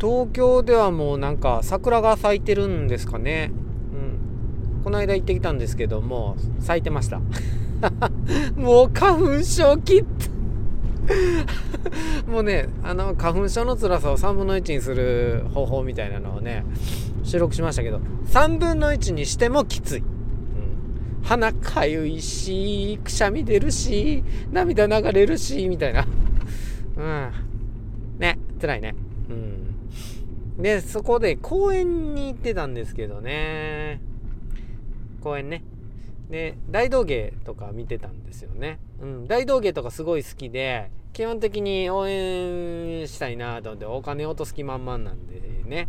東京ではもうなんか桜が咲いてるんですかね。うん。この間行ってきたんですけども、咲いてました。もう花粉症きっ もうね、あの、花粉症の辛さを3分の1にする方法みたいなのをね、収録しましたけど、3分の1にしてもきつい。うん、鼻かゆいし、くしゃみ出るし、涙流れるし、みたいな。うん。ね、辛いね。うん。で、そこで公園に行ってたんですけどね。公園ね。で、大道芸とか見てたんですよね。うん。大道芸とかすごい好きで、基本的に応援したいなと思って、お金落とす気満々なんでね。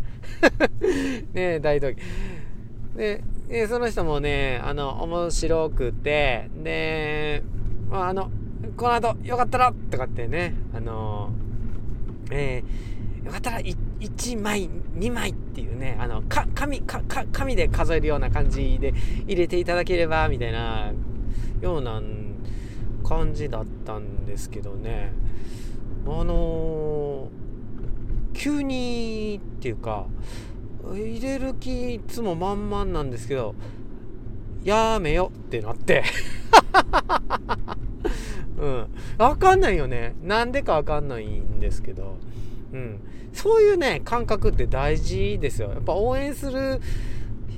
ね大道芸。で、でその人もね、あの、面白くて、で、まあ、あの、この後、よかったらとかってね、あの、えー、よかったら1枚2枚っていうねあのか紙かか紙で数えるような感じで入れていただければみたいなような感じだったんですけどねあのー、急にっていうか入れる気いつも満々なんですけどやめよってなって うん。わかんないよね。なんでかわかんないんですけど。うん。そういうね、感覚って大事ですよ。やっぱ応援する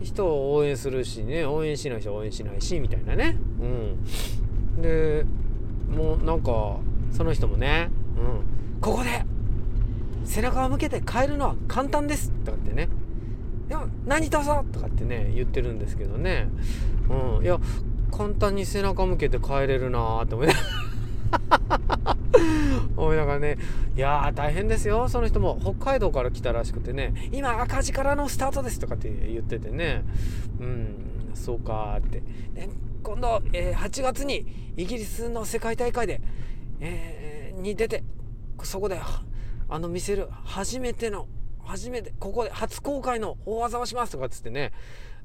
人を応援するしね、応援しない人は応援しないし、みたいなね。うん。で、もうなんか、その人もね、うん。ここで背中を向けて帰るのは簡単ですとかってね。いや、何とぞとかってね、言ってるんですけどね。うん。いや、簡単に背中向けて帰れるなーって思いながらいやー大変ですよ。その人も北海道から来たらしくてね今赤字からのスタートですとかって言っててね。うんそうかって、で今度、えー、8月にイギリスの世界大会で、えー、に出てそこであの見せる初めての初めてここで初公開の大技をしますとかっつってね。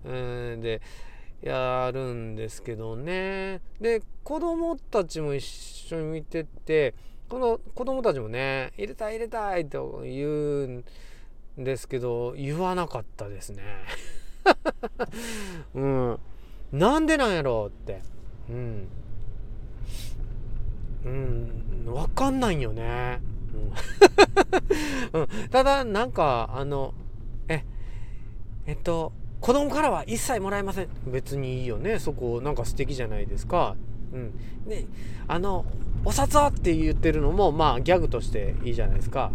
うんでやるんですけどね。で子供たちも一緒に見ててこの子供たちもね入れたい入れたいと言うんですけど言わなかったですね。うんなんでなんやろう？って。うん。うん。分かんないよね、うん、ただなんかあのええっと子供からは一切もらえません。別にいいよね。そこなんか素敵じゃないですか。うん。であのお札って言ってるのもまあギャグとしていいじゃないですか。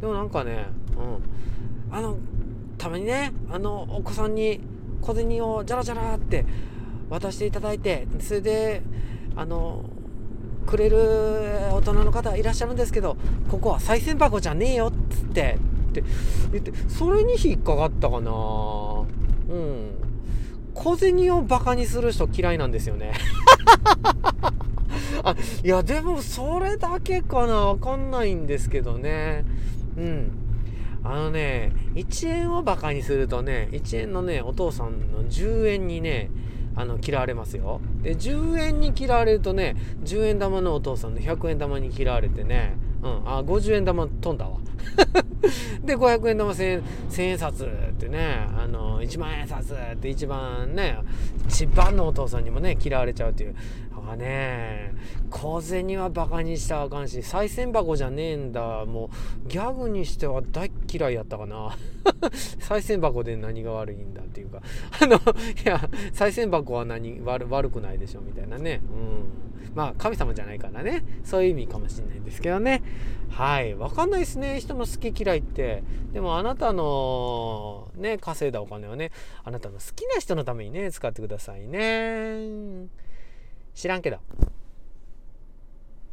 でもなんかねうん。あのたまにねあのお子さんに小銭をジャラジャラって渡していただいてそれであのくれる大人の方いらっしゃるんですけどここは賽銭箱じゃねえよっつってって言ってそれに引っかかったかな。うん。小銭をバカにする人嫌いなんですよね。あいやでもそれだけかな。わかんないんですけどね。うん。あのね1円をバカにするとね1円のねお父さんの10円にねあの嫌われますよ。で10円に嫌われるとね10円玉のお父さんの100円玉に嫌われてねうん。あ50円玉飛んだわ。で500円玉 1000, 円札ってねあの1万円札って一番ね一番のお父さんにもね嫌われちゃうっていう。あね小銭はバカにしたらあかんし賽銭箱じゃねえんだ。もうギャグにしては大嫌いやったかな。賽銭箱で何が悪いんだっていうか。あのいや賽銭箱は何悪悪くないでしょみたいなね。うん。まあ神様じゃないからね。そういう意味かもしれないんですけどね。はい。わかんないですね。人の好き嫌いって。でもあなたのね稼いだお金はねあなたの好きな人のためにね使ってくださいね。知らんけど。